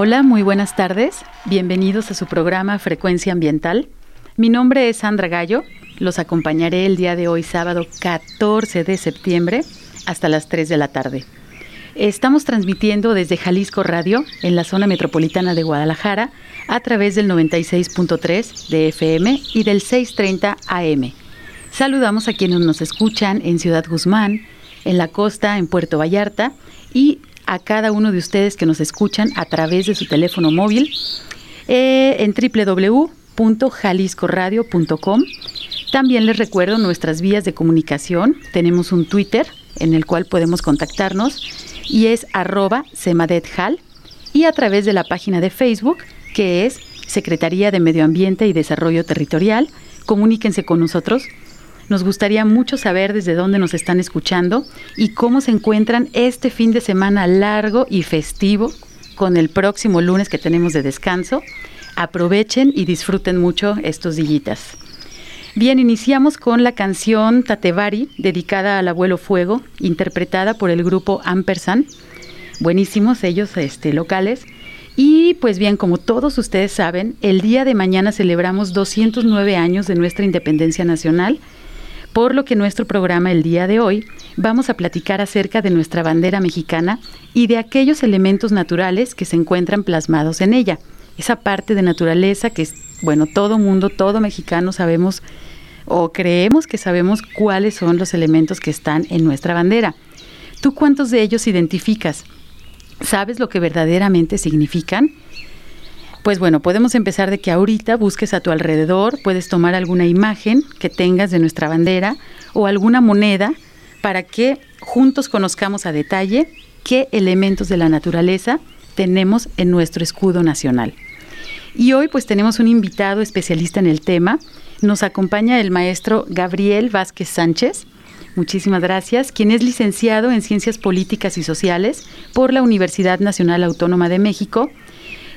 Hola, muy buenas tardes. Bienvenidos a su programa Frecuencia Ambiental. Mi nombre es Sandra Gallo. Los acompañaré el día de hoy, sábado 14 de septiembre, hasta las 3 de la tarde. Estamos transmitiendo desde Jalisco Radio, en la zona metropolitana de Guadalajara, a través del 96.3 de FM y del 630 AM. Saludamos a quienes nos escuchan en Ciudad Guzmán, en la costa, en Puerto Vallarta y a cada uno de ustedes que nos escuchan a través de su teléfono móvil eh, en www.jaliscoradio.com. También les recuerdo nuestras vías de comunicación. Tenemos un Twitter en el cual podemos contactarnos y es arroba semadethal y a través de la página de Facebook que es Secretaría de Medio Ambiente y Desarrollo Territorial. Comuníquense con nosotros nos gustaría mucho saber desde dónde nos están escuchando y cómo se encuentran este fin de semana largo y festivo con el próximo lunes que tenemos de descanso. Aprovechen y disfruten mucho estos dillitas. Bien, iniciamos con la canción Tatevari, dedicada al abuelo Fuego, interpretada por el grupo Ampersand. Buenísimos ellos este, locales. Y pues bien, como todos ustedes saben, el día de mañana celebramos 209 años de nuestra independencia nacional por lo que nuestro programa el día de hoy vamos a platicar acerca de nuestra bandera mexicana y de aquellos elementos naturales que se encuentran plasmados en ella. Esa parte de naturaleza que, bueno, todo mundo, todo mexicano sabemos o creemos que sabemos cuáles son los elementos que están en nuestra bandera. ¿Tú cuántos de ellos identificas? ¿Sabes lo que verdaderamente significan? Pues bueno, podemos empezar de que ahorita busques a tu alrededor, puedes tomar alguna imagen que tengas de nuestra bandera o alguna moneda para que juntos conozcamos a detalle qué elementos de la naturaleza tenemos en nuestro escudo nacional. Y hoy pues tenemos un invitado especialista en el tema. Nos acompaña el maestro Gabriel Vázquez Sánchez. Muchísimas gracias, quien es licenciado en Ciencias Políticas y Sociales por la Universidad Nacional Autónoma de México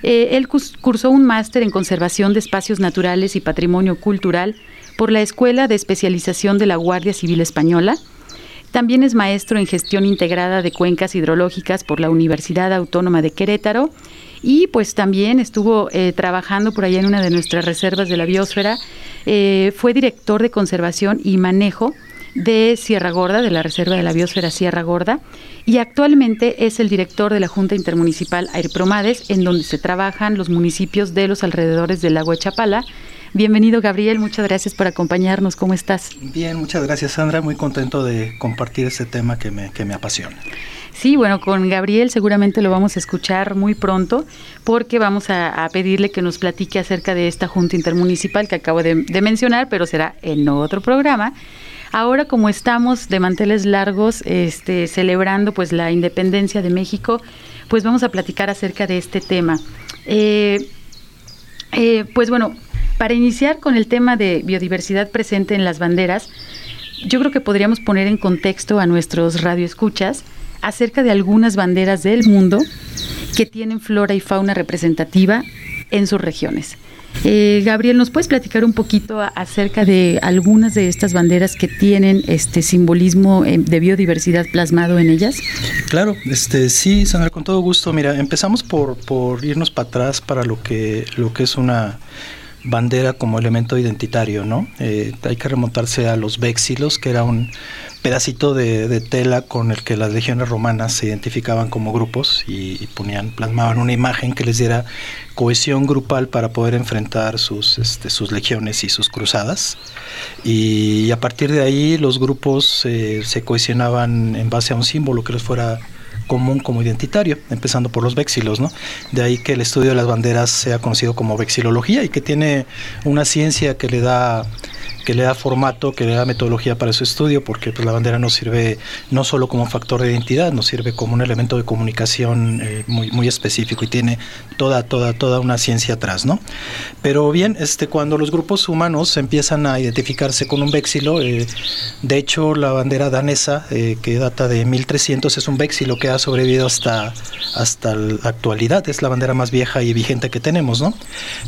eh, él cursó un máster en conservación de espacios naturales y patrimonio cultural por la Escuela de Especialización de la Guardia Civil Española. También es maestro en gestión integrada de cuencas hidrológicas por la Universidad Autónoma de Querétaro y pues también estuvo eh, trabajando por allá en una de nuestras reservas de la biosfera. Eh, fue director de conservación y manejo de Sierra Gorda, de la Reserva de la Biosfera Sierra Gorda, y actualmente es el director de la Junta Intermunicipal Airpromades, en donde se trabajan los municipios de los alrededores del lago Chapala. Bienvenido Gabriel, muchas gracias por acompañarnos. ¿Cómo estás? Bien, muchas gracias Sandra, muy contento de compartir este tema que me, que me apasiona. Sí, bueno, con Gabriel seguramente lo vamos a escuchar muy pronto porque vamos a, pedirle que nos platique acerca de esta Junta Intermunicipal que acabo de, de mencionar, pero será en otro programa. Ahora como estamos de manteles largos, este, celebrando pues la independencia de México, pues vamos a platicar acerca de este tema. Eh, eh, pues bueno, para iniciar con el tema de biodiversidad presente en las banderas, yo creo que podríamos poner en contexto a nuestros radioescuchas acerca de algunas banderas del mundo que tienen flora y fauna representativa en sus regiones. Eh, Gabriel, ¿nos puedes platicar un poquito acerca de algunas de estas banderas que tienen este simbolismo eh, de biodiversidad plasmado en ellas? Claro, este sí, Sandra, con todo gusto. Mira, empezamos por, por irnos para atrás para lo que, lo que es una bandera como elemento identitario, ¿no? Eh, hay que remontarse a los véxilos, que era un pedacito de, tela con el que las legiones romanas se identificaban como grupos y, ponían, plasmaban una imagen que les diera cohesión grupal para poder enfrentar sus, este, sus legiones y sus cruzadas. Y, a partir de ahí los grupos eh, se cohesionaban en base a un símbolo que les fuera común como identitario, empezando por los véxilos, ¿no? De ahí que el estudio de las banderas sea conocido como vexilología y que tiene una ciencia que le da que le da formato, que le da metodología para su estudio, porque pues, la bandera nos sirve no solo como factor de identidad, nos sirve como un elemento de comunicación eh, muy, muy específico y tiene toda, toda, toda una ciencia atrás, ¿no? Pero bien, este, cuando los grupos humanos empiezan a identificarse con un véxilo, eh, de hecho la bandera danesa, eh, que data de 1300, es un véxilo que ha sobrevivido hasta, hasta la actualidad, es la bandera más vieja y vigente que tenemos, ¿no?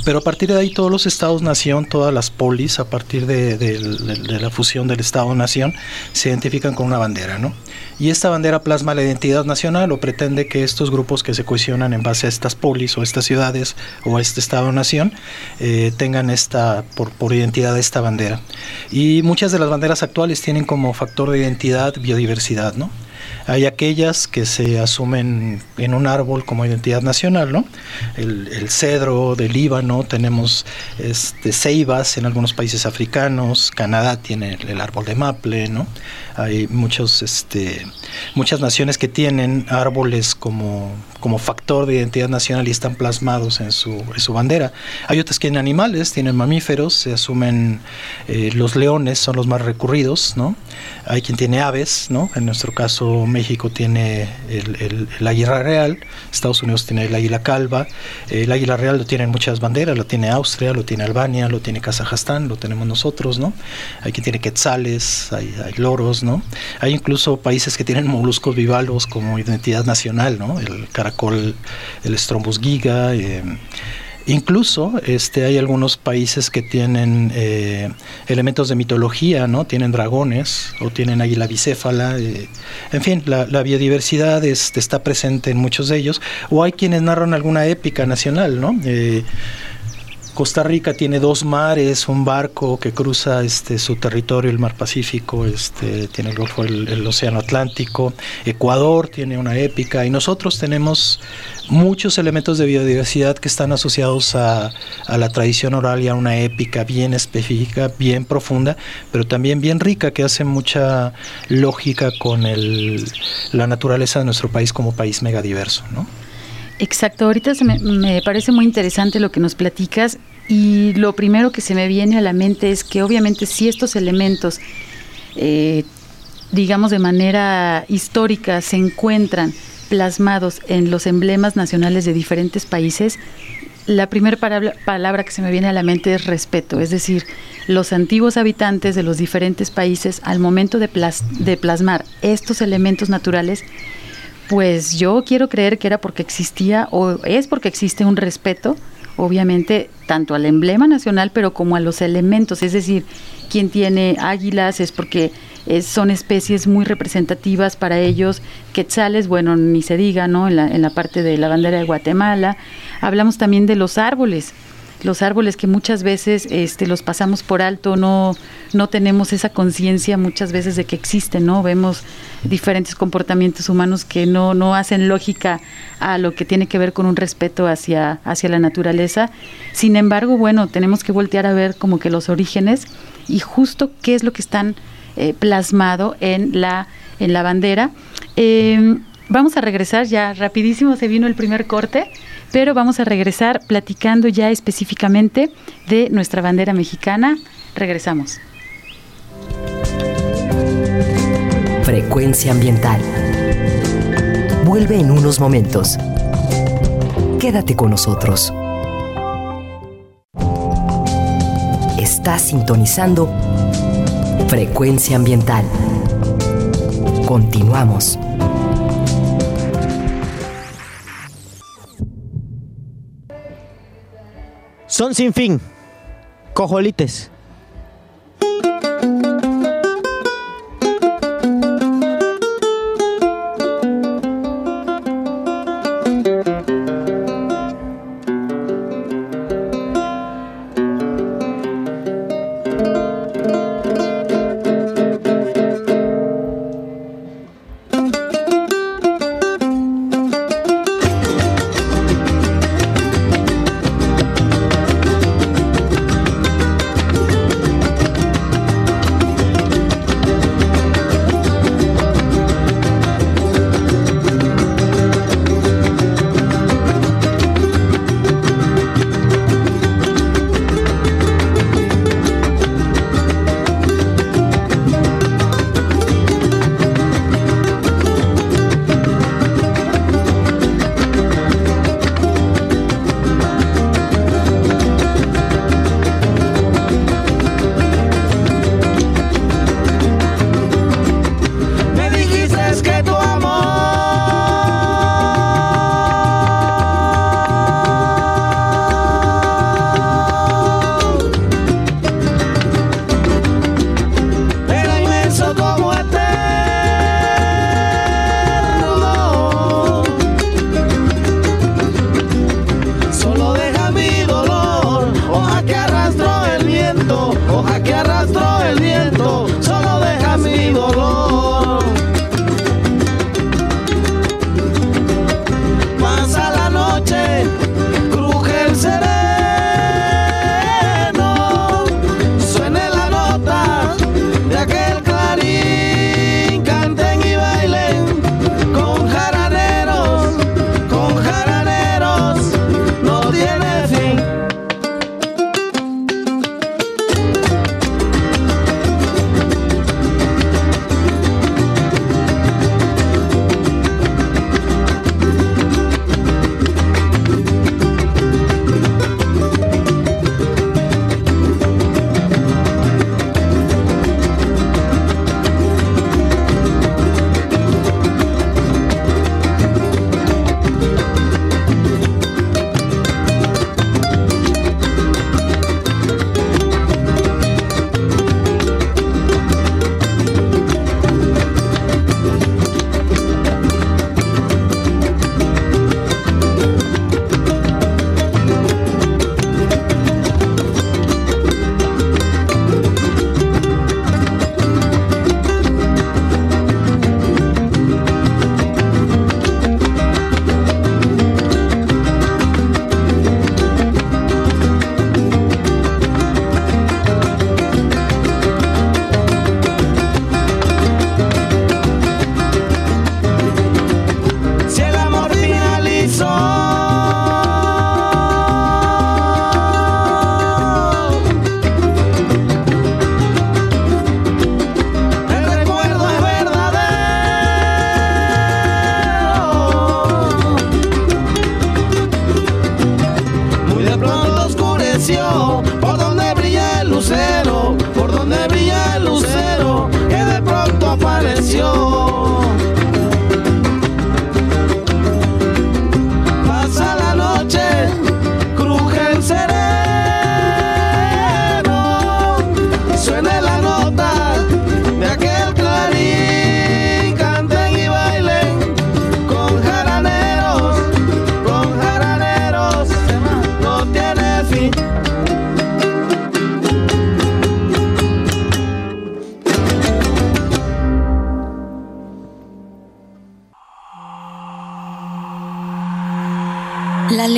Pero a partir de ahí todos los estados-nación, todas las polis, a partir de de, la fusión del Estado-Nación se identifican con una bandera, ¿no? y esta bandera plasma la identidad nacional o pretende que estos grupos que se cohesionan en base a estas polis o estas ciudades o a este estado-nación eh, tengan esta, por, por identidad esta bandera. Y muchas de las banderas actuales tienen como factor de identidad biodiversidad, ¿no? Hay aquellas que se asumen en un árbol como identidad nacional, ¿no? El, cedro del Líbano, tenemos este, ceibas en algunos países africanos, Canadá tiene el, árbol de maple, ¿no? Hay muchos, este, muchas naciones que tienen árboles como, como factor de identidad nacional y están plasmados en su, en su bandera. Hay otras que tienen animales, tienen mamíferos, se asumen eh, los leones son los más recurridos, ¿no? Hay quien tiene aves, ¿no? En nuestro caso México tiene el, el, águila real, Estados Unidos tiene el águila calva, el águila real lo tienen muchas banderas, lo tiene Austria, lo tiene Albania, lo tiene Kazajstán, lo tenemos nosotros, ¿no? Hay quien tiene quetzales, hay, loros, ¿no? Hay incluso países que tienen moluscos bivalvos como identidad nacional, ¿no? El caracol, el Strombus giga, eh, Incluso este, hay algunos países que tienen eh, elementos de mitología, ¿no? Tienen dragones o tienen águila bicéfala. Eh, en fin, la, biodiversidad está presente en muchos de ellos. O hay quienes narran alguna épica nacional, ¿no? Eh, Costa Rica tiene dos mares, un barco que cruza este su territorio, el mar Pacífico, este tiene el Golfo, el, Océano Atlántico. Ecuador tiene una épica y nosotros tenemos muchos elementos de biodiversidad que están asociados a, la tradición oral y a una épica bien específica, bien profunda, pero también bien rica que hace mucha lógica con el, la naturaleza de nuestro país como país megadiverso, ¿no? Exacto, ahorita me, parece muy interesante lo que nos platicas y lo primero que se me viene a la mente es que obviamente si estos elementos, eh, digamos de manera histórica, se encuentran plasmados en los emblemas nacionales de diferentes países, la primera palabra, que se me viene a la mente es respeto, es decir, los antiguos habitantes de los diferentes países al momento de plasmar estos elementos naturales pues yo quiero creer que era porque existía o es porque existe un respeto, obviamente, tanto al emblema nacional, pero como a los elementos. Es decir, quien tiene águilas es porque son especies muy representativas para ellos. Quetzales, bueno, ni se diga, ¿no? En la, en la parte de la bandera de Guatemala. Hablamos también de los árboles los árboles que muchas veces este, los pasamos por alto, no, no tenemos esa conciencia muchas veces de que existen, ¿no? Vemos diferentes comportamientos humanos que no, no hacen lógica a lo que tiene que ver con un respeto hacia, hacia la naturaleza. Sin embargo, bueno, tenemos que voltear a ver como que los orígenes y justo qué es lo que están eh, plasmado en la, en la bandera. Eh, vamos a regresar ya rapidísimo, se vino el primer corte pero vamos a regresar platicando ya específicamente de nuestra bandera mexicana. Regresamos. Frecuencia ambiental. Vuelve en unos momentos. Quédate con nosotros. Estás sintonizando Frecuencia ambiental. Continuamos. Son sin fin. Cojolites.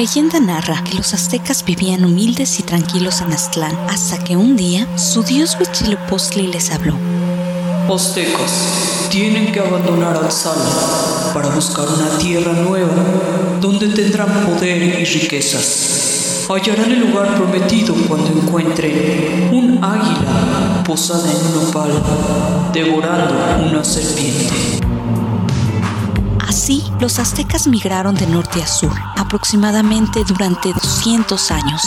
Leyenda narra que los aztecas vivían humildes y tranquilos en Aztlán hasta que un día su dios Huitzilopochtli les habló. Aztecas tienen que abandonar Aztlán para buscar una tierra nueva donde tendrán poder y riquezas. Hallarán el lugar prometido cuando encuentren un águila posada en un opal devorando una serpiente. Así, los aztecas migraron de norte a sur, aproximadamente durante 200 años,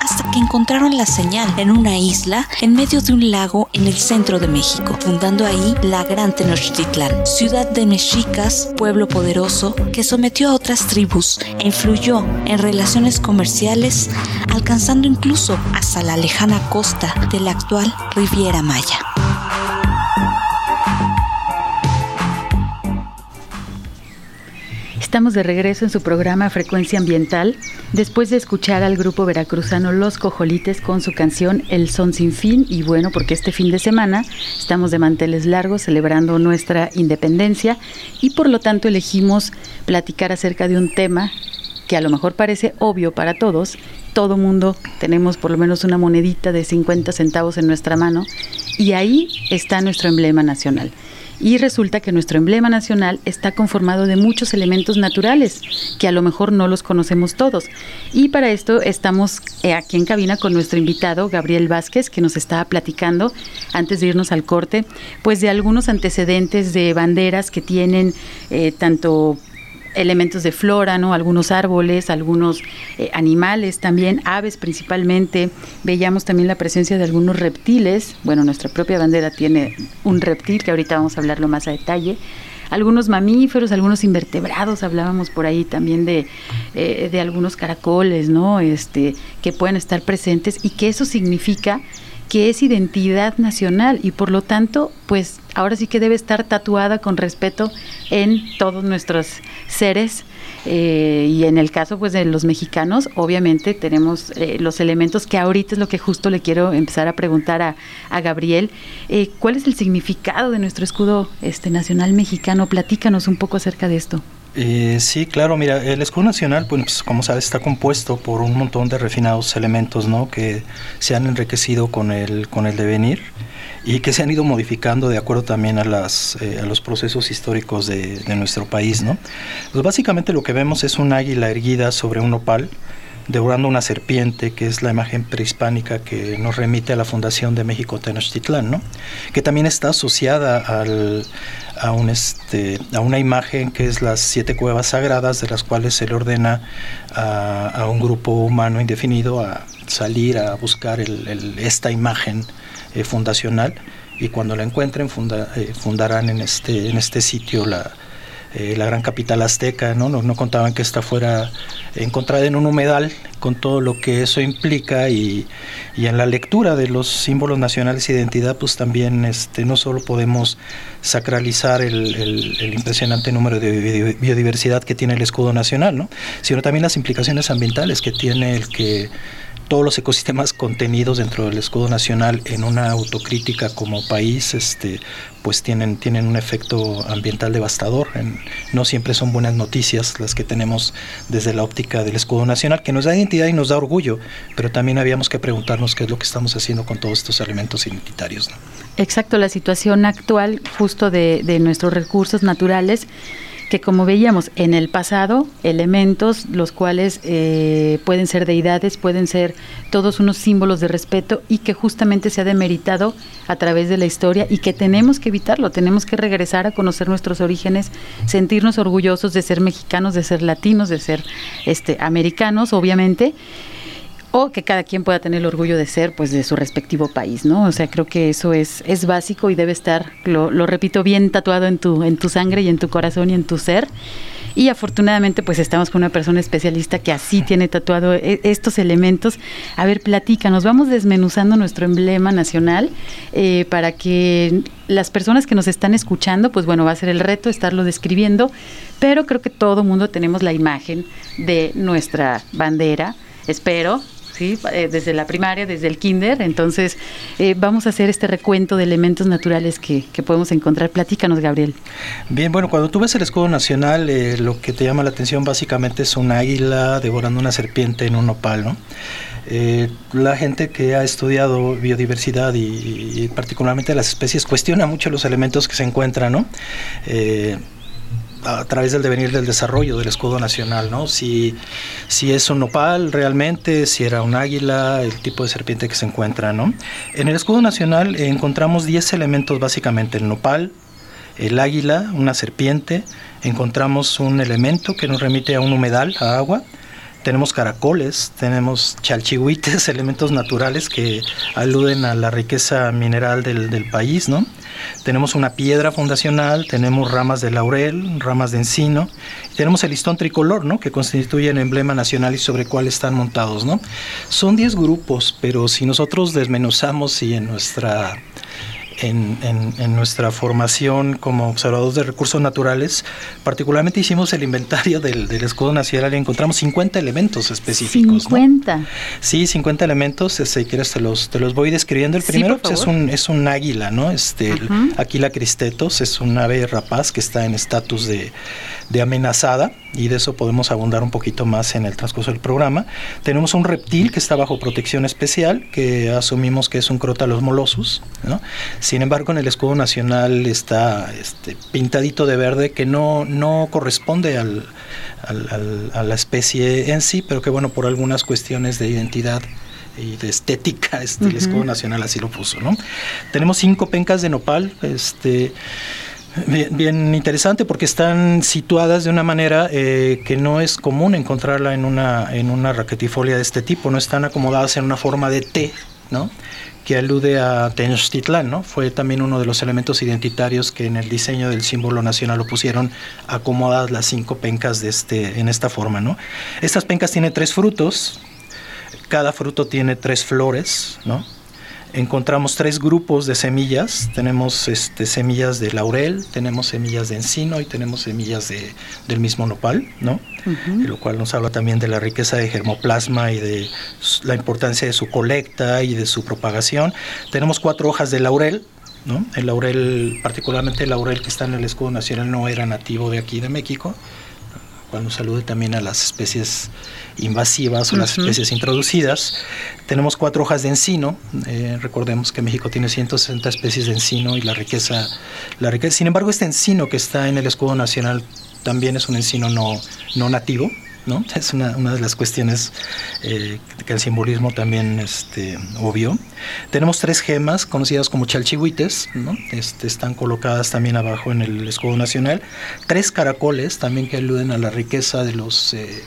hasta que encontraron la señal en una isla en medio de un lago en el centro de México, fundando ahí la Gran Tenochtitlán, ciudad de mexicas, pueblo poderoso que sometió a otras tribus e influyó en relaciones comerciales, alcanzando incluso hasta la lejana costa de la actual Riviera Maya. Estamos de regreso en su programa Frecuencia Ambiental, después de escuchar al grupo veracruzano Los Cojolites con su canción El Son Sin Fin. Y bueno, porque este fin de semana estamos de manteles largos celebrando nuestra independencia y por lo tanto elegimos platicar acerca de un tema que a lo mejor parece obvio para todos. Todo mundo tenemos por lo menos una monedita de 50 centavos en nuestra mano y ahí está nuestro emblema nacional y resulta que nuestro emblema nacional está conformado de muchos elementos naturales que a lo mejor no los conocemos todos. Y para esto estamos eh, aquí en cabina con nuestro invitado Gabriel Vázquez que nos está platicando antes de irnos al corte, pues de algunos antecedentes de banderas que tienen eh, tanto elementos de flora, ¿no? Algunos árboles, algunos eh, animales también, aves principalmente. Veíamos también la presencia de algunos reptiles. Bueno, nuestra propia bandera tiene un reptil que ahorita vamos a hablarlo más a detalle. Algunos mamíferos, algunos invertebrados, hablábamos por ahí también de, eh, de algunos caracoles, ¿no? Este, que pueden estar presentes y que eso significa que es identidad nacional y por lo tanto, pues ahora sí que debe estar tatuada con respeto en todos nuestros seres. Eh, y en el caso pues de los mexicanos, obviamente tenemos eh, los elementos que ahorita es lo que justo le quiero empezar a preguntar a, a Gabriel. Eh, ¿Cuál es el significado de nuestro escudo este, nacional mexicano? Platícanos un poco acerca de esto. Eh, sí, claro, mira, el escudo nacional, pues como sabes, está compuesto por un montón de refinados elementos, ¿no? Que se han enriquecido con el, con el devenir y que se han ido modificando de acuerdo también a, las, eh, a los procesos históricos de, de, nuestro país, ¿no? Pues básicamente lo que vemos es un águila erguida sobre un opal, devorando una serpiente, que es la imagen prehispánica que nos remite a la fundación de México Tenochtitlán, ¿no? que también está asociada este, a una imagen que es las siete cuevas sagradas, de las cuales se le ordena a, un grupo humano indefinido a salir a buscar esta imagen eh, fundacional y cuando la encuentren eh, fundarán este, en este sitio la, eh, la gran capital azteca, ¿no? ¿no? No, contaban que esta fuera encontrada en un humedal con todo lo que eso implica y, y en la lectura de los símbolos nacionales de identidad pues también este, no solo podemos sacralizar el, el, impresionante número de biodiversidad que tiene el escudo nacional, ¿no? sino también las implicaciones ambientales que tiene el que todos los ecosistemas contenidos dentro del escudo nacional en una autocrítica como país, este, pues tienen, tienen un efecto ambiental devastador. No siempre son buenas noticias las que tenemos desde la óptica del escudo nacional, que nos da identidad y nos da orgullo, pero también habíamos que preguntarnos qué es lo que estamos haciendo con todos estos elementos identitarios. ¿no? Exacto, la situación actual justo de, de nuestros recursos naturales que como veíamos en el pasado, elementos los cuales eh, pueden ser deidades, pueden ser todos unos símbolos de respeto y que justamente se ha demeritado a través de la historia y que tenemos que evitarlo, tenemos que regresar a conocer nuestros orígenes, sentirnos orgullosos de ser mexicanos, de ser latinos, de ser este americanos, obviamente o que cada quien pueda tener el orgullo de ser pues de su respectivo país, ¿no? O sea, creo que eso es, es básico y debe estar, lo, repito, bien tatuado en tu, en tu sangre y en tu corazón y en tu ser. Y afortunadamente pues estamos con una persona especialista que así tiene tatuado estos elementos. A ver, platícanos, vamos desmenuzando nuestro emblema nacional eh, para que las personas que nos están escuchando, pues bueno, va a ser el reto estarlo describiendo, pero creo que todo mundo tenemos la imagen de nuestra bandera, espero, ¿sí? Eh, desde la primaria, desde el kinder. Entonces, eh, vamos a hacer este recuento de elementos naturales que, podemos encontrar. Platícanos, Gabriel. Bien, bueno, cuando tú ves el escudo nacional, eh, lo que te llama la atención básicamente es un águila devorando una serpiente en un nopal, ¿no? Eh, la gente que ha estudiado biodiversidad y, y, particularmente las especies cuestiona mucho los elementos que se encuentran, ¿no? A través del devenir del desarrollo del escudo nacional, ¿no? Si, si es un nopal realmente, si era un águila, el tipo de serpiente que se encuentra, ¿no? En el escudo nacional encontramos 10 elementos básicamente, el nopal, el águila, una serpiente, encontramos un elemento que nos remite a un humedal, a agua, tenemos caracoles, tenemos chalchihuites, elementos naturales que aluden a la riqueza mineral del, del, país, ¿no? Tenemos una piedra fundacional, tenemos ramas de laurel, ramas de encino, y tenemos el listón tricolor, ¿no? Que constituye el emblema nacional y sobre cuál están montados, ¿no? Son 10 grupos, pero si nosotros desmenuzamos y en nuestra en, en, en, nuestra formación como observadores de recursos naturales, particularmente hicimos el inventario del, del escudo nacional y encontramos 50 elementos específicos. 50. ¿no? Sí, 50 elementos, si quieres te los, te los voy describiendo. El primero sí, pues, es, un, es un águila, ¿no? Este, -huh. Aquila cristetos es un ave rapaz que está en estatus de, de amenazada y de eso podemos abundar un poquito más en el transcurso del programa. Tenemos un reptil que está bajo protección especial, que asumimos que es un Crotalus molossus, ¿no? Sin embargo, en el escudo nacional está este, pintadito de verde que no, no corresponde al, al, al, a la especie en sí, pero que bueno, por algunas cuestiones de identidad y de estética, este, uh -huh. el escudo nacional así lo puso, ¿no? Tenemos cinco pencas de nopal, este Bien, bien, interesante porque están situadas de una manera eh, que no es común encontrarla en una, en una raquetifolia de este tipo, no están acomodadas en una forma de T, ¿no? Que alude a Tenochtitlán, ¿no? Fue también uno de los elementos identitarios que en el diseño del símbolo nacional lo pusieron acomodadas las cinco pencas de este, en esta forma, ¿no? Estas pencas tienen tres frutos, cada fruto tiene tres flores, ¿no? Encontramos tres grupos de semillas. Tenemos este, semillas de laurel, tenemos semillas de encino y tenemos semillas de, del mismo nopal, ¿no? Uh -huh. Lo cual nos habla también de la riqueza de germoplasma y de la importancia de su colecta y de su propagación. Tenemos cuatro hojas de laurel. ¿no? El laurel, particularmente el laurel que está en el escudo nacional, no era nativo de aquí de México cuando salude también a las especies invasivas o uh -huh. las especies introducidas. Tenemos cuatro hojas de encino. Eh, recordemos que México tiene 160 especies de encino y la riqueza, la riqueza. Sin embargo, este encino que está en el escudo nacional también es un encino no, no nativo. ¿No? Es una, una de las cuestiones eh, que el simbolismo también este, obvio. Tenemos tres gemas conocidas como chalchihuites, ¿no? este, están colocadas también abajo en el escudo nacional. Tres caracoles también que aluden a la riqueza de los eh,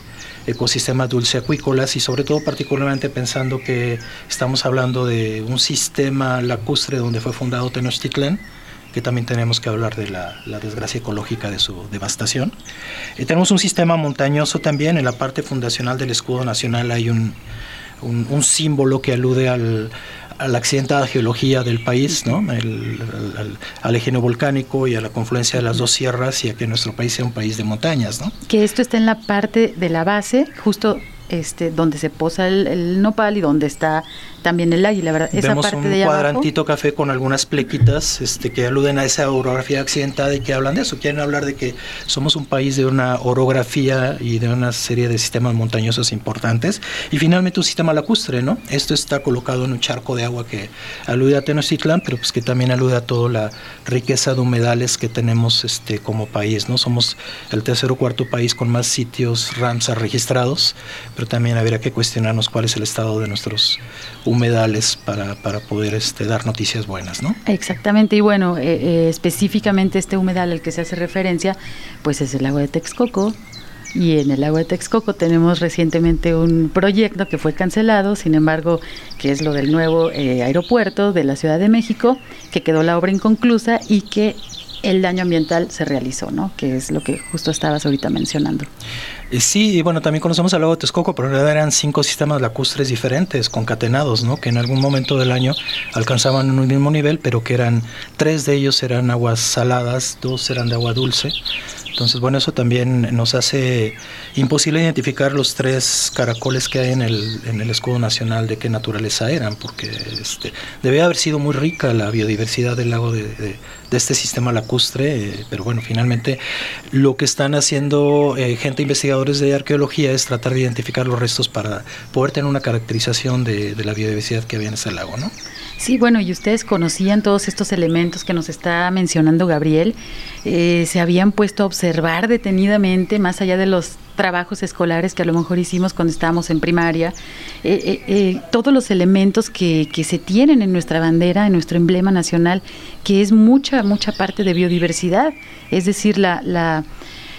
ecosistemas dulceacuícolas y sobre todo particularmente pensando que estamos hablando de un sistema lacustre donde fue fundado Tenochtitlán que también tenemos que hablar de la, la desgracia ecológica de su devastación. Eh, tenemos un sistema montañoso también, en la parte fundacional del escudo nacional hay un, un, un símbolo que alude al, a la accidentada geología del país, ¿no? El, al, al, eje volcánico y a la confluencia de las dos sierras y a que nuestro país sea un país de montañas. ¿no? Que esto está en la parte de la base, justo este, donde se posa el, el, nopal y donde está también el águila, ¿verdad? Esa Vemos parte un de cuadrantito abajo. café con algunas plequitas este, que aluden a esa orografía accidentada y que hablan de eso. Quieren hablar de que somos un país de una orografía y de una serie de sistemas montañosos importantes. Y finalmente un sistema lacustre, ¿no? Esto está colocado en un charco de agua que alude a Tenochtitlán, pero pues que también alude a toda la riqueza de humedales que tenemos este, como país, ¿no? Somos el tercer o cuarto país con más sitios Ramsar registrados, pero también habría que cuestionarnos cuál es el estado de nuestros humedales para, para poder este, dar noticias buenas, ¿no? Exactamente, y bueno, eh, eh, específicamente este humedal al que se hace referencia, pues es el lago de Texcoco, y en el lago de Texcoco tenemos recientemente un proyecto que fue cancelado, sin embargo, que es lo del nuevo eh, aeropuerto de la Ciudad de México, que quedó la obra inconclusa y que el daño ambiental se realizó, ¿no? Que es lo que justo estabas ahorita mencionando. Eh, sí, y bueno, también conocemos al lago de Texcoco, pero en realidad eran cinco sistemas lacustres diferentes, concatenados, ¿no? Que en algún momento del año alcanzaban un mismo nivel, pero que eran, tres de ellos eran aguas saladas, dos eran de agua dulce. Entonces, bueno, eso también nos hace imposible identificar los tres caracoles que hay en el, en el escudo nacional de qué naturaleza eran, porque este, debe haber sido muy rica la biodiversidad del lago de, este sistema lacustre, eh, pero bueno, finalmente lo que están haciendo eh, gente investigadores de arqueología es tratar de identificar los restos para poder tener una caracterización de, de la biodiversidad que había en ese lago, ¿no? Sí, bueno, y ustedes conocían todos estos elementos que nos está mencionando Gabriel, eh, se habían puesto a observar detenidamente, más allá de los trabajos escolares que a lo mejor hicimos cuando estábamos en primaria, eh, eh, todos los elementos que, que, se tienen en nuestra bandera, en nuestro emblema nacional, que es mucha, mucha parte de biodiversidad, es decir, la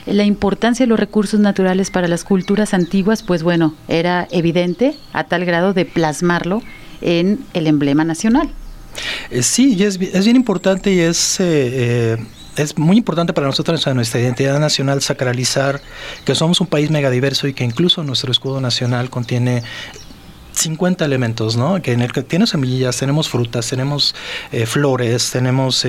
la importancia de los recursos naturales para las culturas antiguas, pues bueno, era evidente a tal grado de plasmarlo en el emblema nacional. Eh, sí, y es, es, bien importante y es... Eh, eh, es muy importante para nosotros nuestra identidad nacional sacralizar que somos un país megadiverso y que incluso nuestro escudo nacional contiene 50 elementos, ¿no? Que en el que tiene semillas, tenemos frutas, tenemos flores, tenemos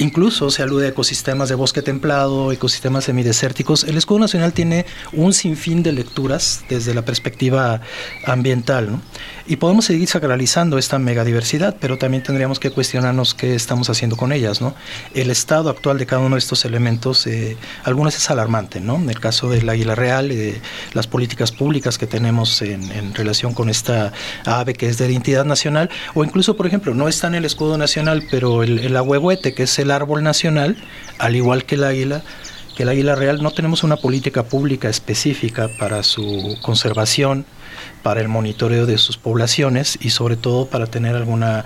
Incluso se alude a ecosistemas de bosque templado, ecosistemas semidesérticos. El escudo nacional tiene un sinfín de lecturas desde la perspectiva ambiental, ¿no? Y podemos seguir sacralizando esta megadiversidad, pero también tendríamos que cuestionarnos qué estamos haciendo con ellas, ¿no? El estado actual de cada uno de estos elementos, eh, algunos es alarmante, ¿no? En el caso del águila real, eh, las políticas públicas que tenemos en, relación con esta ave que es de identidad nacional, o incluso, por ejemplo, no está en el escudo nacional, pero el, el que es el árbol nacional, al igual que el águila, que el águila real, no tenemos una política pública específica para su conservación, para el monitoreo de sus poblaciones y sobre todo para tener alguna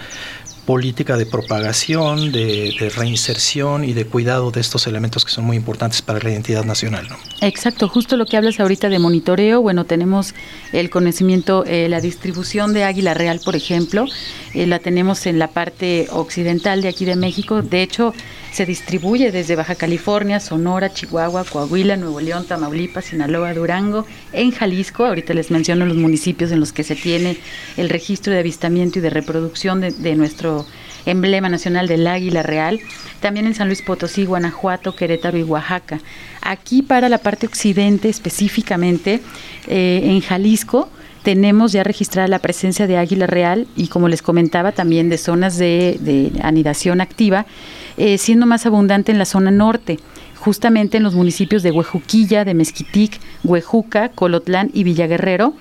política de propagación, de, reinserción y de cuidado de estos elementos que son muy importantes para la identidad nacional. Exacto, justo lo que hablas ahorita de monitoreo, bueno, tenemos el conocimiento, eh, la distribución de águila real, por ejemplo, eh, la tenemos en la parte occidental de aquí de México, de hecho, se distribuye desde Baja California, Sonora, Chihuahua, Coahuila, Nuevo León, Tamaulipas, Sinaloa, Durango, en Jalisco. Ahorita les menciono los municipios en los que se tiene el registro de avistamiento y de reproducción de, nuestro emblema nacional del águila real. También en San Luis Potosí, Guanajuato, Querétaro y Oaxaca. Aquí para la parte occidente específicamente, eh, en Jalisco, tenemos ya registrada la presencia de águila real y como les comentaba también de zonas de, de anidación activa eh, siendo más abundante en la zona norte, justamente en los municipios de Huejuquilla, de Mezquitic, Huejuca, Colotlán y Villaguerrero,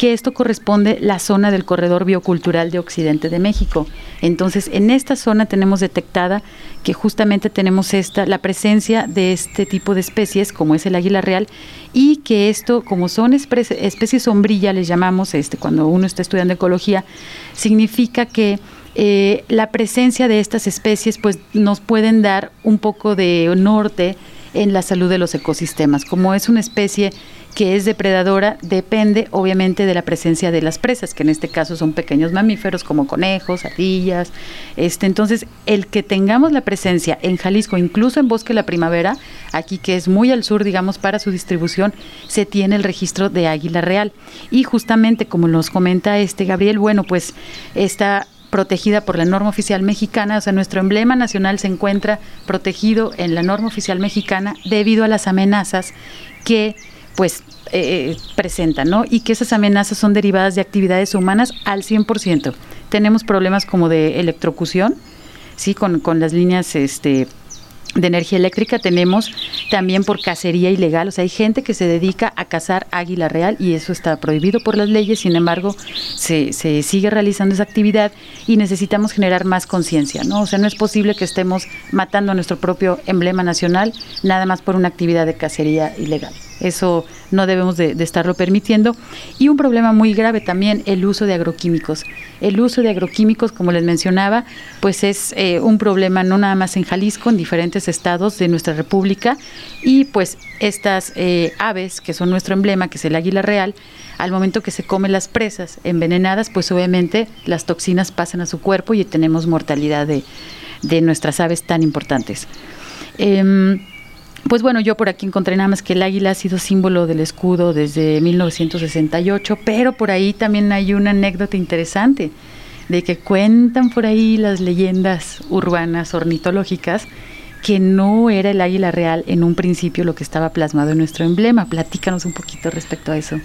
que esto corresponde la zona del corredor biocultural de Occidente de México. Entonces, en esta zona tenemos detectada que justamente tenemos esta la presencia de este tipo de especies como es el águila real y que esto como son especies sombrilla les llamamos este cuando uno está estudiando ecología significa que eh, la presencia de estas especies pues nos pueden dar un poco de norte en la salud de los ecosistemas. Como es una especie que es depredadora, depende obviamente de la presencia de las presas, que en este caso son pequeños mamíferos como conejos, ardillas. Este, entonces, el que tengamos la presencia en Jalisco, incluso en Bosque la Primavera, aquí que es muy al sur, digamos, para su distribución, se tiene el registro de águila real. Y justamente, como nos comenta este Gabriel, bueno, pues esta protegida por la norma oficial mexicana, o sea, nuestro emblema nacional se encuentra protegido en la norma oficial mexicana debido a las amenazas que pues eh, presentan, ¿no? Y que esas amenazas son derivadas de actividades humanas al 100%. Tenemos problemas como de electrocución, sí, con, con las líneas este, de energía eléctrica tenemos también por cacería ilegal, o sea, hay gente que se dedica a cazar águila real y eso está prohibido por las leyes, sin embargo, se, se sigue realizando esa actividad y necesitamos generar más conciencia, ¿no? O sea, no es posible que estemos matando a nuestro propio emblema nacional nada más por una actividad de cacería ilegal. Eso no debemos de, estarlo permitiendo. Y un problema muy grave también, el uso de agroquímicos. El uso de agroquímicos, como les mencionaba, pues es eh, un problema no nada más en Jalisco, en diferentes estados de nuestra república. Y pues estas eh, aves, que son nuestro emblema, que es el águila real, al momento que se comen las presas envenenadas, pues obviamente las toxinas pasan a su cuerpo y tenemos mortalidad de, de nuestras aves tan importantes. Em, pues bueno, yo por aquí encontré nada más que el águila ha sido símbolo del escudo desde 1968, pero por ahí también hay una anécdota interesante de que cuentan por ahí las leyendas urbanas ornitológicas que no era el águila real en un principio lo que estaba plasmado en nuestro emblema. Platícanos un poquito respecto a eso.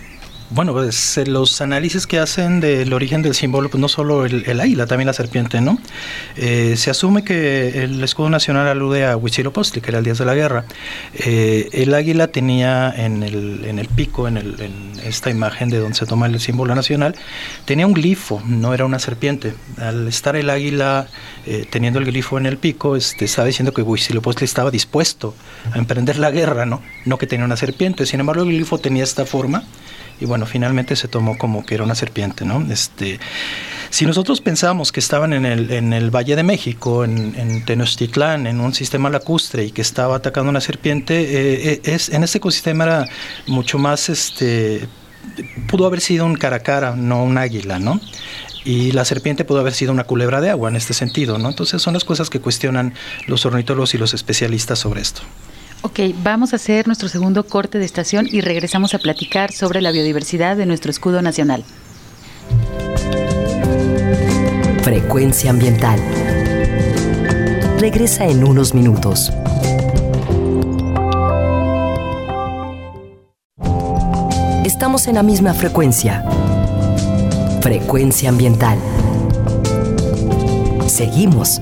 Bueno, pues eh, los análisis que hacen del origen del símbolo, pues no solo el, águila, también la serpiente, ¿no? Eh, se asume que el escudo nacional alude a Huitzilopochtli, que era el día de la guerra. Eh, el águila tenía en el, en el pico, en, el, en, esta imagen de donde se toma el símbolo nacional, tenía un glifo, no era una serpiente. Al estar el águila teniendo el glifo en el pico, este, estaba diciendo que Huitzilopochtli estaba dispuesto a emprender la guerra, ¿no? No que tenía una serpiente. Sin embargo, el glifo tenía esta forma y bueno, finalmente se tomó como que era una serpiente, ¿no? Este, si nosotros pensábamos que estaban en el, en el Valle de México, en, en Tenochtitlán, en un sistema lacustre y que estaba atacando una serpiente, eh, eh, es, en ese ecosistema era mucho más, este, pudo haber sido un cara a cara, no un águila, ¿no? y la serpiente pudo haber sido una culebra de agua en este sentido, ¿no? Entonces son las cosas que cuestionan los ornitólogos y los especialistas sobre esto. Ok, vamos a hacer nuestro segundo corte de estación y regresamos a platicar sobre la biodiversidad de nuestro escudo nacional. Frecuencia ambiental. Regresa en unos minutos. Estamos en la misma frecuencia. Frecuencia ambiental. Seguimos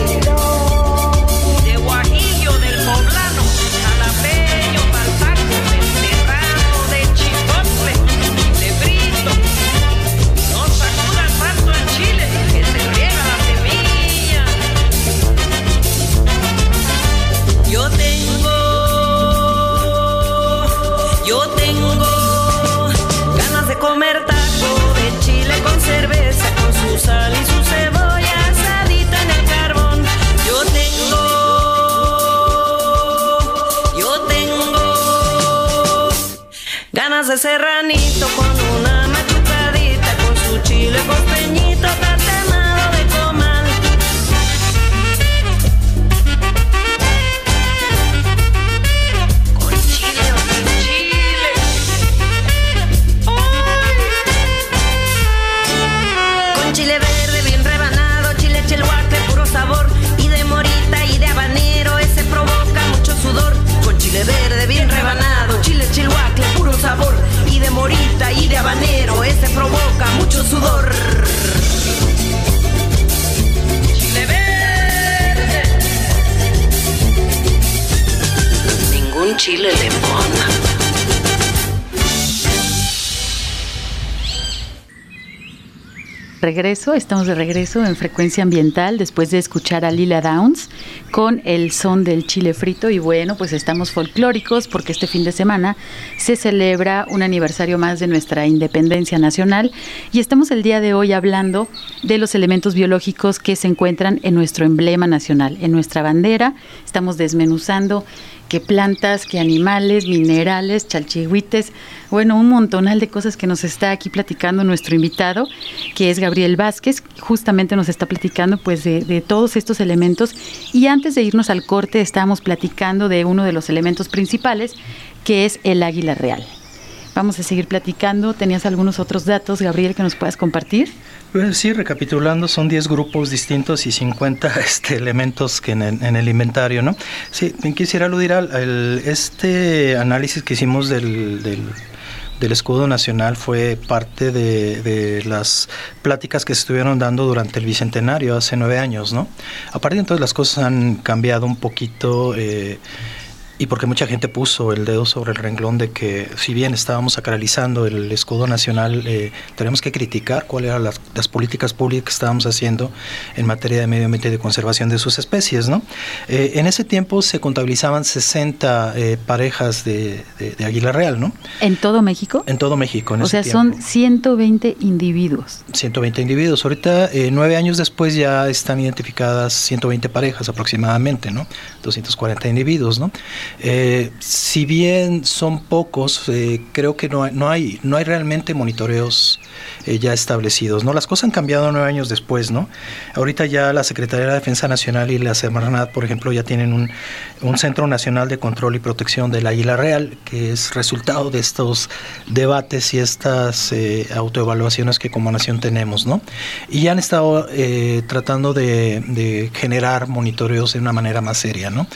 ese ranito con mota y de habanero, ese provoca mucho sudor. Chile verde. Ningún chile limón. Regreso, estamos de regreso en frecuencia ambiental después de escuchar a Lila Downs con el son del chile frito. Y bueno, pues estamos folclóricos porque este fin de semana se celebra un aniversario más de nuestra independencia nacional. Y estamos el día de hoy hablando de los elementos biológicos que se encuentran en nuestro emblema nacional, en nuestra bandera, estamos desmenuzando qué plantas, qué animales, minerales, chalchihuites, bueno, un montonal de cosas que nos está aquí platicando nuestro invitado, que es Gabriel Vázquez, justamente nos está platicando pues de, de todos estos elementos y antes de irnos al corte estábamos platicando de uno de los elementos principales, que es el águila real. Vamos a seguir platicando. ¿Tenías algunos otros datos, Gabriel, que nos puedas compartir? Pues sí, recapitulando, son 10 grupos distintos y 50 este, elementos que en el, inventario, ¿no? Sí, quisiera aludir al, este análisis que hicimos del, del escudo nacional fue parte de, las pláticas que se estuvieron dando durante el bicentenario hace nueve años, ¿no? A partir de entonces las cosas han cambiado un poquito. Eh, y porque mucha gente puso el dedo sobre el renglón de que si bien estábamos sacralizando el escudo nacional, eh, tenemos que criticar cuáles eran las, políticas públicas que estábamos haciendo en materia de medio ambiente y de conservación de sus especies. ¿no? Eh, en ese tiempo se contabilizaban 60 eh, parejas de, águila real. ¿no? ¿En todo México? En todo México. o sea, son 120 individuos. 120 individuos. Ahorita, nueve años después, ya están identificadas 120 parejas aproximadamente, ¿no? 240 individuos, ¿no? Eh, si bien son pocos, eh, creo que no no hay, no hay realmente monitoreos eh, ya establecidos. ¿no? Las cosas han cambiado nueve años después. ¿no? Ahorita ya la Secretaría de Defensa Nacional y la Semarnat, por ejemplo, ya tienen un, un Centro Nacional de Control y Protección del Águila Real, que es resultado de estos debates y estas autoevaluaciones que como nación tenemos. ¿no? Y han estado tratando de, de, generar monitoreos de una manera más seria. ¿no?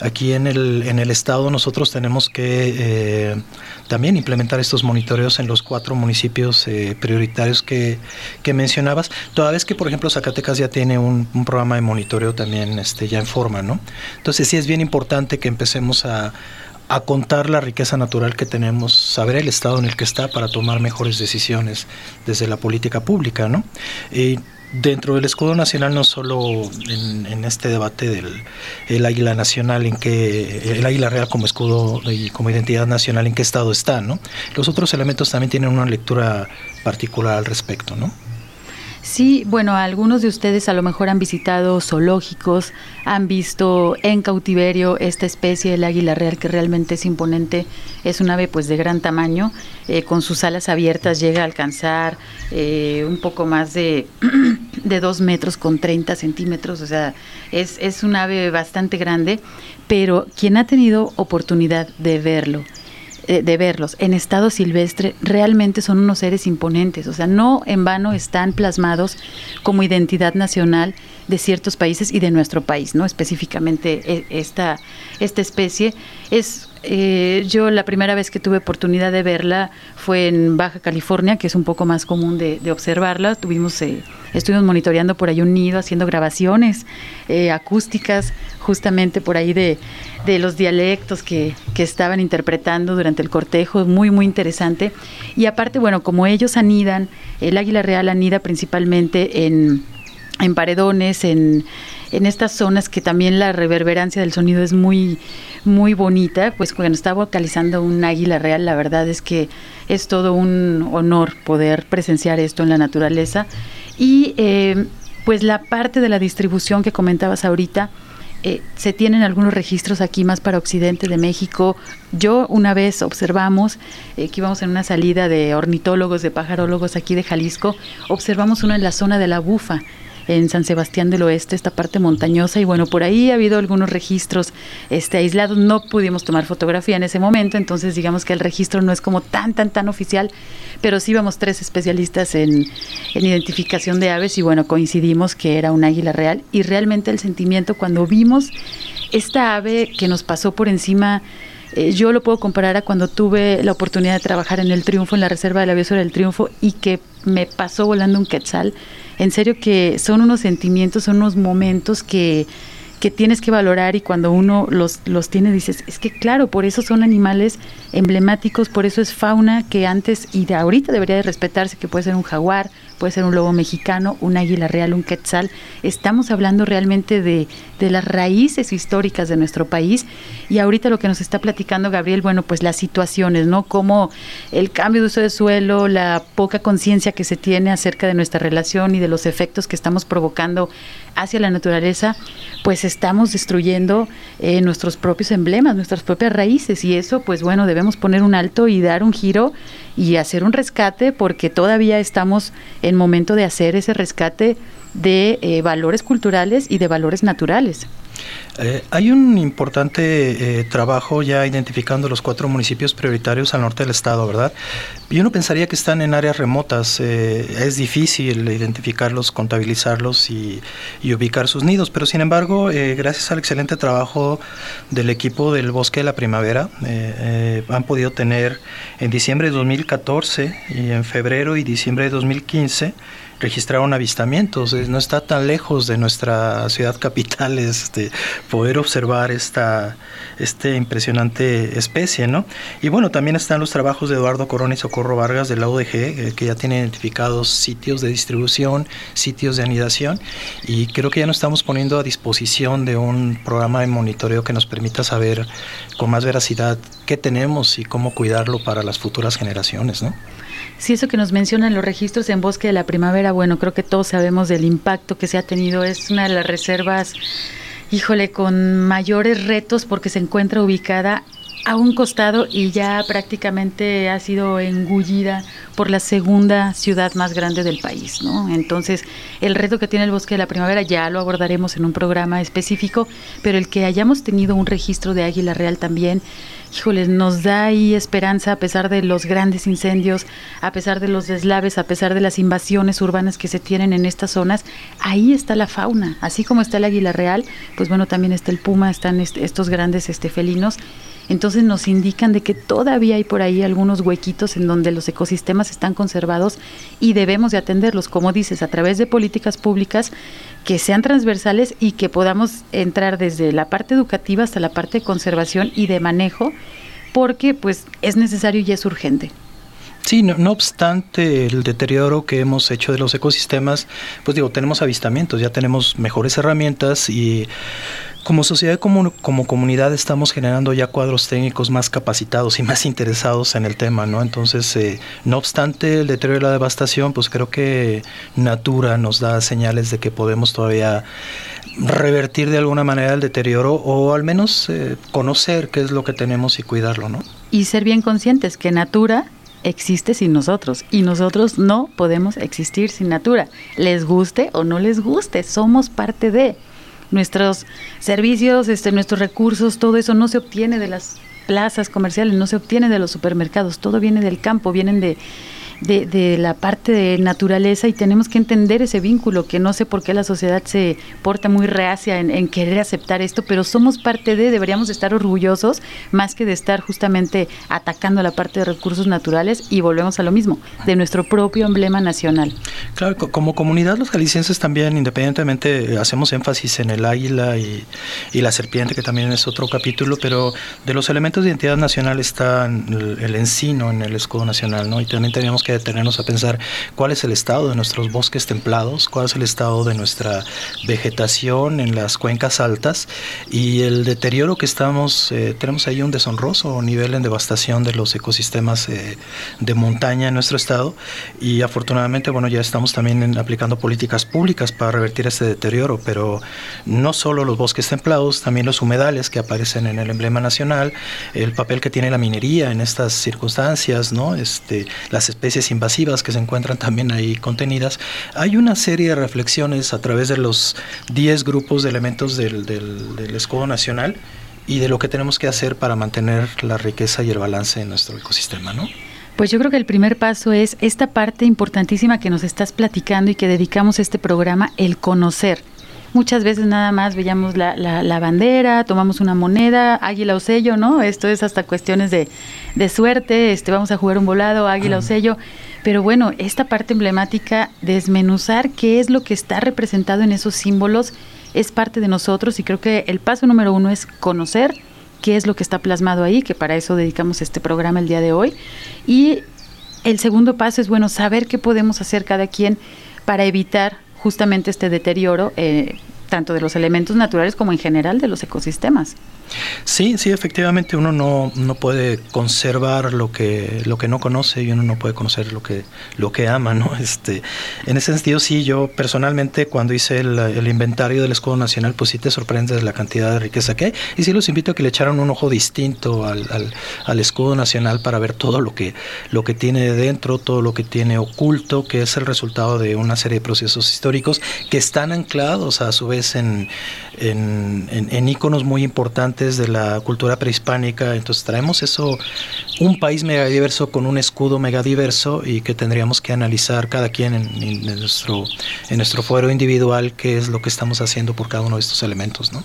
Aquí en el, en el Estado nosotros tenemos que eh, también implementar estos monitoreos en los cuatro municipios eh, prioritarios que, mencionabas, toda vez que, por ejemplo, Zacatecas ya tiene un, programa de monitoreo también este, ya en forma, ¿no? Entonces sí es bien importante que empecemos a, contar la riqueza natural que tenemos, saber el estado en el que está para tomar mejores decisiones desde la política pública, ¿no? Dentro del escudo nacional no solo en, este debate del el águila nacional en que el águila real como escudo y como identidad nacional en qué estado está no los otros elementos también tienen una lectura particular al respecto no Sí, bueno, algunos de ustedes a lo mejor han visitado zoológicos, han visto en cautiverio esta especie, el águila real, que realmente es imponente, es un ave pues de gran tamaño, eh, con sus alas abiertas llega a alcanzar eh, un poco más de, de dos metros con 30 centímetros, o sea, es, es un ave bastante grande, pero quien ha tenido oportunidad de verlo, de verlos en estado silvestre realmente son unos seres imponentes, o sea, no en vano están plasmados como identidad nacional de ciertos países y de nuestro país, ¿no? Específicamente e, esta, esta especie es eh, yo la primera vez que tuve oportunidad de verla fue en Baja California, que es un poco más común de, observarla. Tuvimos, eh, estuvimos monitoreando por ahí un nido, haciendo grabaciones eh, acústicas, justamente por ahí de, los dialectos que, que, estaban interpretando durante el cortejo, muy, muy interesante. Y aparte, bueno, como ellos anidan, el águila real anida principalmente en, en paredones, en en estas zonas que también la reverberancia del sonido es muy, muy bonita, pues cuando está vocalizando un águila real, la verdad es que es todo un honor poder presenciar esto en la naturaleza. Y eh, pues la parte de la distribución que comentabas ahorita, eh, se tienen algunos registros aquí más para Occidente de México. Yo una vez observamos eh, que íbamos en una salida de ornitólogos, de pajarólogos aquí de Jalisco, observamos uno en la zona de la bufa en San Sebastián del Oeste, esta parte montañosa, y bueno, por ahí ha habido algunos registros este, aislados, no pudimos tomar fotografía en ese momento, entonces digamos que el registro no es como tan, tan, tan oficial, pero sí íbamos tres especialistas en, en identificación de aves y bueno, coincidimos que era un águila real y realmente el sentimiento cuando vimos esta ave que nos pasó por encima, eh, yo lo puedo comparar a cuando tuve la oportunidad de trabajar en el Triunfo, en la Reserva de la Biosfera del Triunfo, y que me pasó volando un quetzal. En serio que son unos sentimientos, son unos momentos que, que tienes que valorar y cuando uno los, los tiene dices, es que claro, por eso son animales emblemáticos, por eso es fauna que antes y de ahorita debería de respetarse, que puede ser un jaguar, puede ser un lobo mexicano, un águila real, un quetzal. Estamos hablando realmente de, de, las raíces históricas de nuestro país y ahorita lo que nos está platicando Gabriel, bueno, pues las situaciones, ¿no? Como el cambio de uso de suelo, la poca conciencia que se tiene acerca de nuestra relación y de los efectos que estamos provocando hacia la naturaleza, pues estamos destruyendo eh, nuestros propios emblemas, nuestras propias raíces y eso, pues bueno, debemos poner un alto y dar un giro y hacer un rescate porque todavía estamos en momento de hacer ese rescate de eh, valores culturales y de valores naturales. Eh, hay un importante eh, trabajo ya identificando los cuatro municipios prioritarios al norte del estado, ¿verdad? Yo no pensaría que están en áreas remotas. es difícil identificarlos, contabilizarlos y, y, ubicar sus nidos, pero sin embargo, gracias al excelente trabajo del equipo del Bosque de la Primavera, han podido tener en diciembre de 2014 y en febrero y diciembre de 2015 registraron avistamientos. No está tan lejos de nuestra ciudad capital este, poder observar esta este impresionante especie. ¿no? Y bueno, también están los trabajos de Eduardo Corona y Socorro Vargas de la UDG, eh, que ya tienen identificados sitios de distribución, sitios de anidación, y creo que ya nos estamos poniendo a disposición de un programa de monitoreo que nos permita saber con más veracidad qué tenemos y cómo cuidarlo para las futuras generaciones. ¿no? Sí, eso que nos mencionan los registros en Bosque de la Primavera, bueno, creo que todos sabemos del impacto que se ha tenido. Es una de las reservas, híjole, con mayores retos porque se encuentra ubicada a un costado y ya prácticamente ha sido engullida por la segunda ciudad más grande del país, ¿no? Entonces, el reto que tiene el Bosque de la Primavera ya lo abordaremos en un programa específico, pero el que hayamos tenido un registro de águila real también híjoles, nos da ahí esperanza a pesar de los grandes incendios, a pesar de los deslaves, a pesar de las invasiones urbanas que se tienen en estas zonas, ahí está la fauna, así como está el águila real, pues bueno, también está el puma, están estos grandes este, felinos. Entonces nos indican de que todavía hay por ahí algunos huequitos en donde los ecosistemas están conservados y debemos de atenderlos, como dices, a través de políticas públicas que sean transversales y que podamos entrar desde la parte educativa hasta la parte de conservación y de manejo, porque pues es necesario y es urgente. Sí, no, obstante el deterioro que hemos hecho de los ecosistemas, pues digo, tenemos avistamientos, ya tenemos mejores herramientas y como sociedad, como, como comunidad, estamos generando ya cuadros técnicos más capacitados y más interesados en el tema, ¿no? Entonces, eh, no obstante el deterioro y la devastación, pues creo que Natura nos da señales de que podemos todavía revertir de alguna manera el deterioro o al menos eh, conocer qué es lo que tenemos y cuidarlo, ¿no? Y ser bien conscientes que Natura existe sin nosotros y nosotros no podemos existir sin Natura, les guste o no les guste, somos parte de nuestros servicios, este, nuestros recursos, todo eso no se obtiene de las plazas comerciales, no se obtiene de los supermercados, todo viene del campo, vienen de de, la parte de naturaleza y tenemos que entender ese vínculo, que no sé por qué la sociedad se porta muy reacia en, querer aceptar esto, pero somos parte de, deberíamos estar orgullosos más que de estar justamente atacando la parte de recursos naturales y volvemos a lo mismo, de nuestro propio emblema nacional. Claro, como comunidad los jaliscienses también, independientemente, hacemos énfasis en el águila y, la serpiente, que también es otro capítulo, pero de los elementos de identidad nacional está el, el encino en el escudo nacional, ¿no? Y también tenemos que detenernos a pensar cuál es el estado de nuestros bosques templados, cuál es el estado de nuestra vegetación en las cuencas altas y el deterioro que estamos, eh, tenemos ahí un deshonroso nivel en devastación de los ecosistemas eh, de montaña en nuestro estado y afortunadamente, bueno, ya estamos también aplicando políticas públicas para revertir ese deterioro, pero no solo los bosques templados, también los humedales que aparecen en el emblema nacional, el papel que tiene la minería en estas circunstancias, ¿no? Este, las especies invasivas que se encuentran también ahí contenidas. Hay una serie de reflexiones a través de los 10 grupos de elementos del, escudo nacional y de lo que tenemos que hacer para mantener la riqueza y el balance en nuestro ecosistema, ¿no? Pues yo creo que el primer paso es esta parte importantísima que nos estás platicando y que dedicamos este programa, el conocer. Muchas veces nada más veíamos la, la, bandera, tomamos una moneda, águila o sello, ¿no? Esto es hasta cuestiones de, de suerte, este, vamos a jugar un volado, águila o sello. Pero bueno, esta parte emblemática, desmenuzar qué es lo que está representado en esos símbolos es parte de nosotros y creo que el paso número uno es conocer qué es lo que está plasmado ahí, que para eso dedicamos este programa el día de hoy. Y el segundo paso es, bueno, saber qué podemos hacer cada quien para evitar justamente este deterioro, eh, tanto de los elementos naturales como en general de los ecosistemas. Sí, sí, efectivamente uno no, no, puede conservar lo que, lo que no conoce y uno no puede conocer lo que, lo que ama, ¿no? Este, en ese sentido, sí, yo personalmente cuando hice el, inventario del escudo nacional, pues sí te sorprendes la cantidad de riqueza que hay. Y sí los invito a que le echaran un ojo distinto al, al, escudo nacional para ver todo lo que, lo que tiene dentro, todo lo que tiene oculto, que es el resultado de una serie de procesos históricos que están anclados a su vez en, en, en, en íconos muy importantes de la cultura prehispánica. Entonces traemos eso, un país megadiverso con un escudo megadiverso y que tendríamos que analizar cada quien en, nuestro, en nuestro fuero individual qué es lo que estamos haciendo por cada uno de estos elementos, ¿no?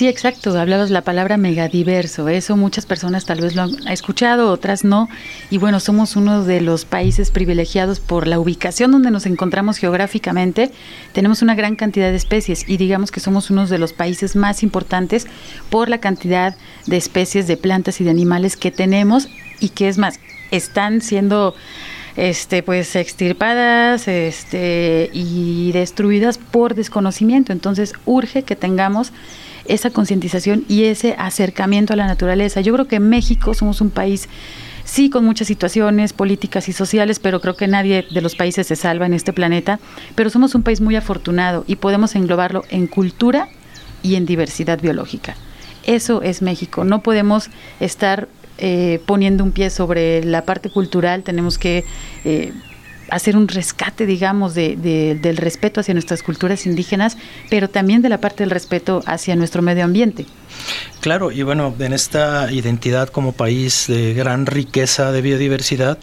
Sí, exacto. Hablabas la palabra megadiverso. Eso muchas personas tal vez lo han escuchado, otras no. Y bueno, somos uno de los países privilegiados por la ubicación donde nos encontramos geográficamente. Tenemos una gran cantidad de especies y digamos que somos uno de los países más importantes por la cantidad de especies de plantas y de animales que tenemos y que es más, están siendo este pues extirpadas este y destruidas por desconocimiento entonces urge que tengamos esa concientización y ese acercamiento a la naturaleza. Yo creo que México somos un país sí con muchas situaciones políticas y sociales, pero creo que nadie de los países se salva en este planeta, pero somos un país muy afortunado y podemos englobarlo en cultura y en diversidad biológica. Eso es México, no podemos estar eh, poniendo un pie sobre la parte cultural, tenemos que eh, hacer un rescate, digamos, de, del respeto hacia nuestras culturas indígenas, pero también de la parte del respeto hacia nuestro medio ambiente. Claro, y bueno, en esta identidad como país de gran riqueza de biodiversidad,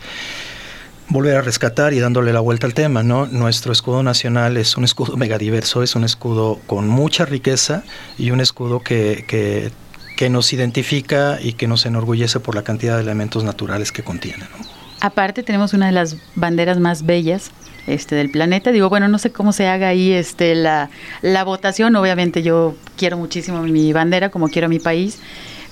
volver a rescatar y dándole la vuelta al tema, ¿no? Nuestro escudo nacional es un escudo megadiverso, es un escudo con mucha riqueza y un escudo que, que, que nos identifica y que nos enorgullece por la cantidad de elementos naturales que contiene. ¿no? Aparte tenemos una de las banderas más bellas este, del planeta. Digo, bueno, no sé cómo se haga ahí este, la, la votación. Obviamente yo quiero muchísimo mi bandera, como quiero mi país.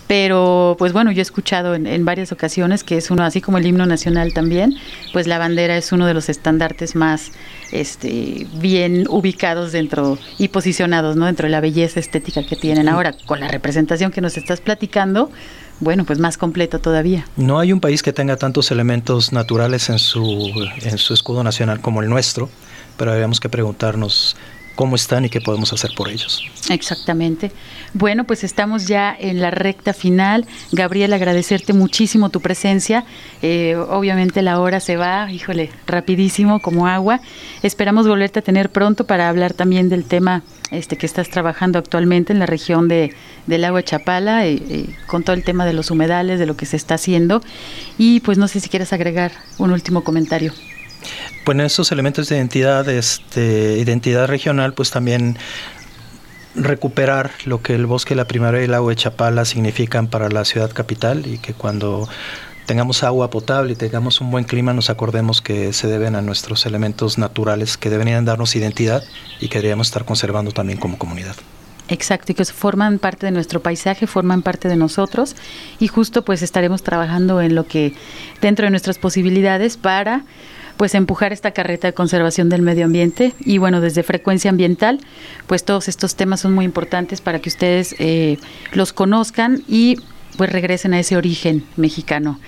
Pero, pues bueno, yo he escuchado en, varias ocasiones que es uno, así como el himno nacional también, pues la bandera es uno de los estandartes más este, bien ubicados dentro y posicionados, ¿no? Dentro de la belleza estética que tienen. Ahora, con la representación que nos estás platicando, bueno, pues más completo todavía. No hay un país que tenga tantos elementos naturales en su, en su escudo nacional como el nuestro, pero habíamos que preguntarnos cómo están y qué podemos hacer por ellos. Exactamente. Bueno, pues estamos ya en la recta final. Gabriel, agradecerte muchísimo tu presencia. Eh, obviamente la hora se va, híjole, rapidísimo como agua. Esperamos volverte a tener pronto para hablar también del tema este que estás trabajando actualmente en la región de, del agua Chapala, eh, eh, con todo el tema de los humedales, de lo que se está haciendo. Y pues no sé si quieres agregar un último comentario. Bueno, esos elementos de identidad, este, identidad regional, pues también recuperar lo que el bosque, la primavera y el agua de Chapala significan para la ciudad capital y que cuando tengamos agua potable y tengamos un buen clima nos acordemos que se deben a nuestros elementos naturales que deberían darnos identidad y que deberíamos estar conservando también como comunidad. Exacto, y que forman parte de nuestro paisaje, forman parte de nosotros y justo pues estaremos trabajando en lo que dentro de nuestras posibilidades para pues empujar esta carreta de conservación del medio ambiente y bueno desde frecuencia ambiental pues todos estos temas son muy importantes para que ustedes eh, los conozcan y pues regresen a ese origen mexicano.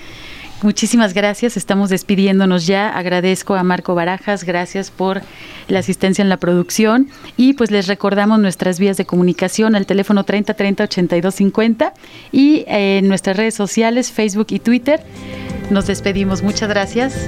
Muchísimas gracias, estamos despidiéndonos ya. Agradezco a Marco Barajas, gracias por la asistencia en la producción y pues les recordamos nuestras vías de comunicación al teléfono 30 30 82 50 y en nuestras redes sociales, Facebook y Twitter. Nos despedimos, muchas gracias.